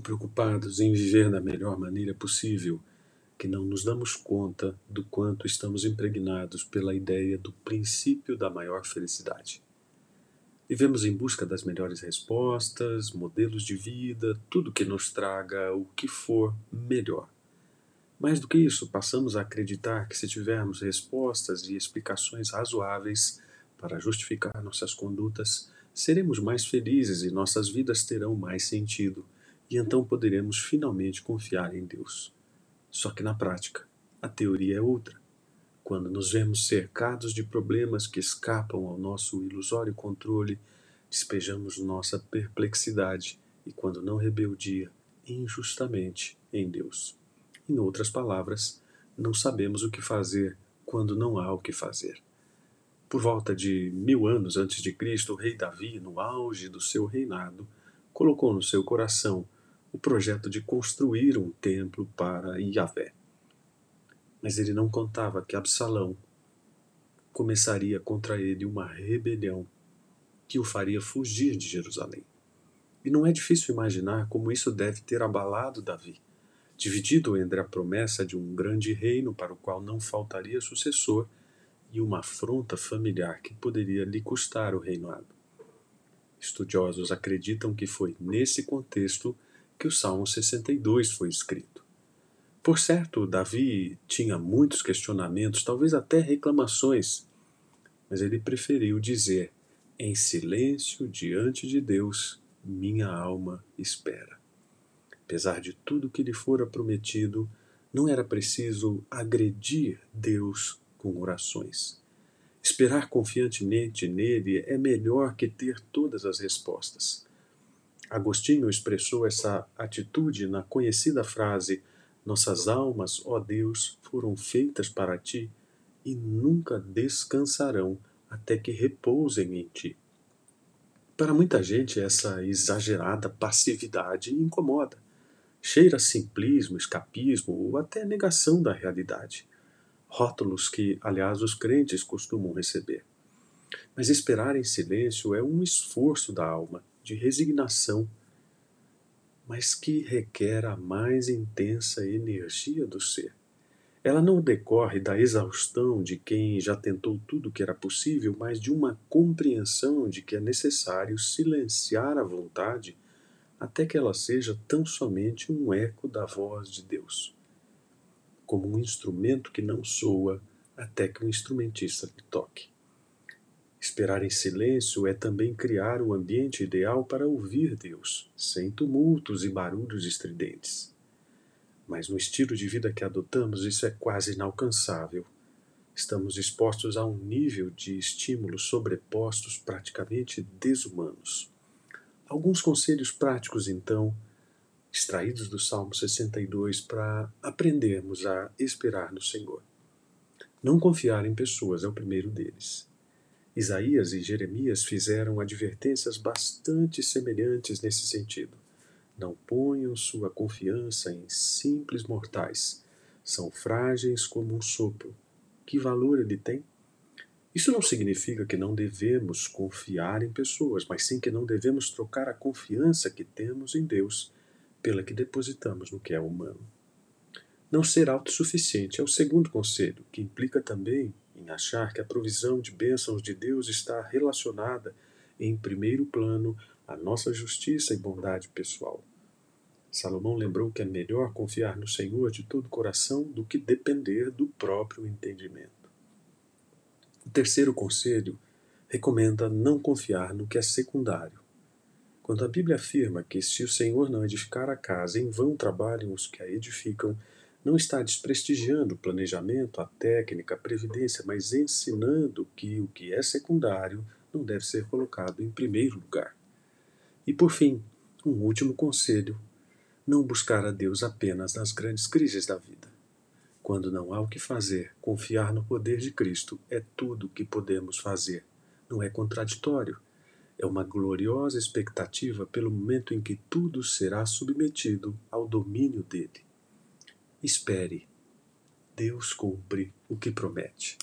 preocupados em viver da melhor maneira possível, que não nos damos conta do quanto estamos impregnados pela ideia do princípio da maior felicidade. Vivemos em busca das melhores respostas, modelos de vida, tudo que nos traga o que for melhor. Mais do que isso, passamos a acreditar que se tivermos respostas e explicações razoáveis para justificar nossas condutas, seremos mais felizes e nossas vidas terão mais sentido, e então poderemos finalmente confiar em Deus. Só que na prática, a teoria é outra. Quando nos vemos cercados de problemas que escapam ao nosso ilusório controle, despejamos nossa perplexidade e, quando não rebeldia, injustamente em Deus. Em outras palavras, não sabemos o que fazer quando não há o que fazer. Por volta de mil anos antes de Cristo, o rei Davi, no auge do seu reinado, colocou no seu coração o projeto de construir um templo para Yahvé. Mas ele não contava que Absalão começaria contra ele uma rebelião que o faria fugir de Jerusalém. E não é difícil imaginar como isso deve ter abalado Davi, dividido entre a promessa de um grande reino para o qual não faltaria sucessor e uma afronta familiar que poderia lhe custar o reinado. Estudiosos acreditam que foi nesse contexto que o Salmo 62 foi escrito. Por certo, Davi tinha muitos questionamentos, talvez até reclamações, mas ele preferiu dizer: Em silêncio diante de Deus, minha alma espera. Apesar de tudo que lhe fora prometido, não era preciso agredir Deus com orações. Esperar confiantemente nele é melhor que ter todas as respostas. Agostinho expressou essa atitude na conhecida frase: Nossas almas, ó Deus, foram feitas para ti e nunca descansarão até que repousem em ti. Para muita gente, essa exagerada passividade incomoda. Cheira simplismo, escapismo ou até negação da realidade rótulos que, aliás, os crentes costumam receber. Mas esperar em silêncio é um esforço da alma, de resignação, mas que requer a mais intensa energia do ser. Ela não decorre da exaustão de quem já tentou tudo o que era possível, mas de uma compreensão de que é necessário silenciar a vontade até que ela seja tão somente um eco da voz de Deus como um instrumento que não soa até que o um instrumentista lhe toque. Esperar em silêncio é também criar o ambiente ideal para ouvir Deus, sem tumultos e barulhos estridentes. Mas no estilo de vida que adotamos, isso é quase inalcançável. Estamos expostos a um nível de estímulos sobrepostos praticamente desumanos. Alguns conselhos práticos, então, extraídos do Salmo 62 para aprendermos a esperar no Senhor. Não confiar em pessoas é o primeiro deles. Isaías e Jeremias fizeram advertências bastante semelhantes nesse sentido. Não ponham sua confiança em simples mortais. São frágeis como um sopro. Que valor ele tem? Isso não significa que não devemos confiar em pessoas, mas sim que não devemos trocar a confiança que temos em Deus pela que depositamos no que é humano. Não ser autossuficiente é o segundo conselho, que implica também em achar que a provisão de bênçãos de Deus está relacionada, em primeiro plano, à nossa justiça e bondade pessoal. Salomão lembrou que é melhor confiar no Senhor de todo o coração do que depender do próprio entendimento. O terceiro conselho recomenda não confiar no que é secundário, quando a Bíblia afirma que se o Senhor não edificar a casa, em vão trabalham os que a edificam, não está desprestigiando o planejamento, a técnica, a previdência, mas ensinando que o que é secundário não deve ser colocado em primeiro lugar. E por fim, um último conselho: não buscar a Deus apenas nas grandes crises da vida. Quando não há o que fazer, confiar no poder de Cristo é tudo o que podemos fazer. Não é contraditório é uma gloriosa expectativa pelo momento em que tudo será submetido ao domínio dele. Espere, Deus cumpre o que promete.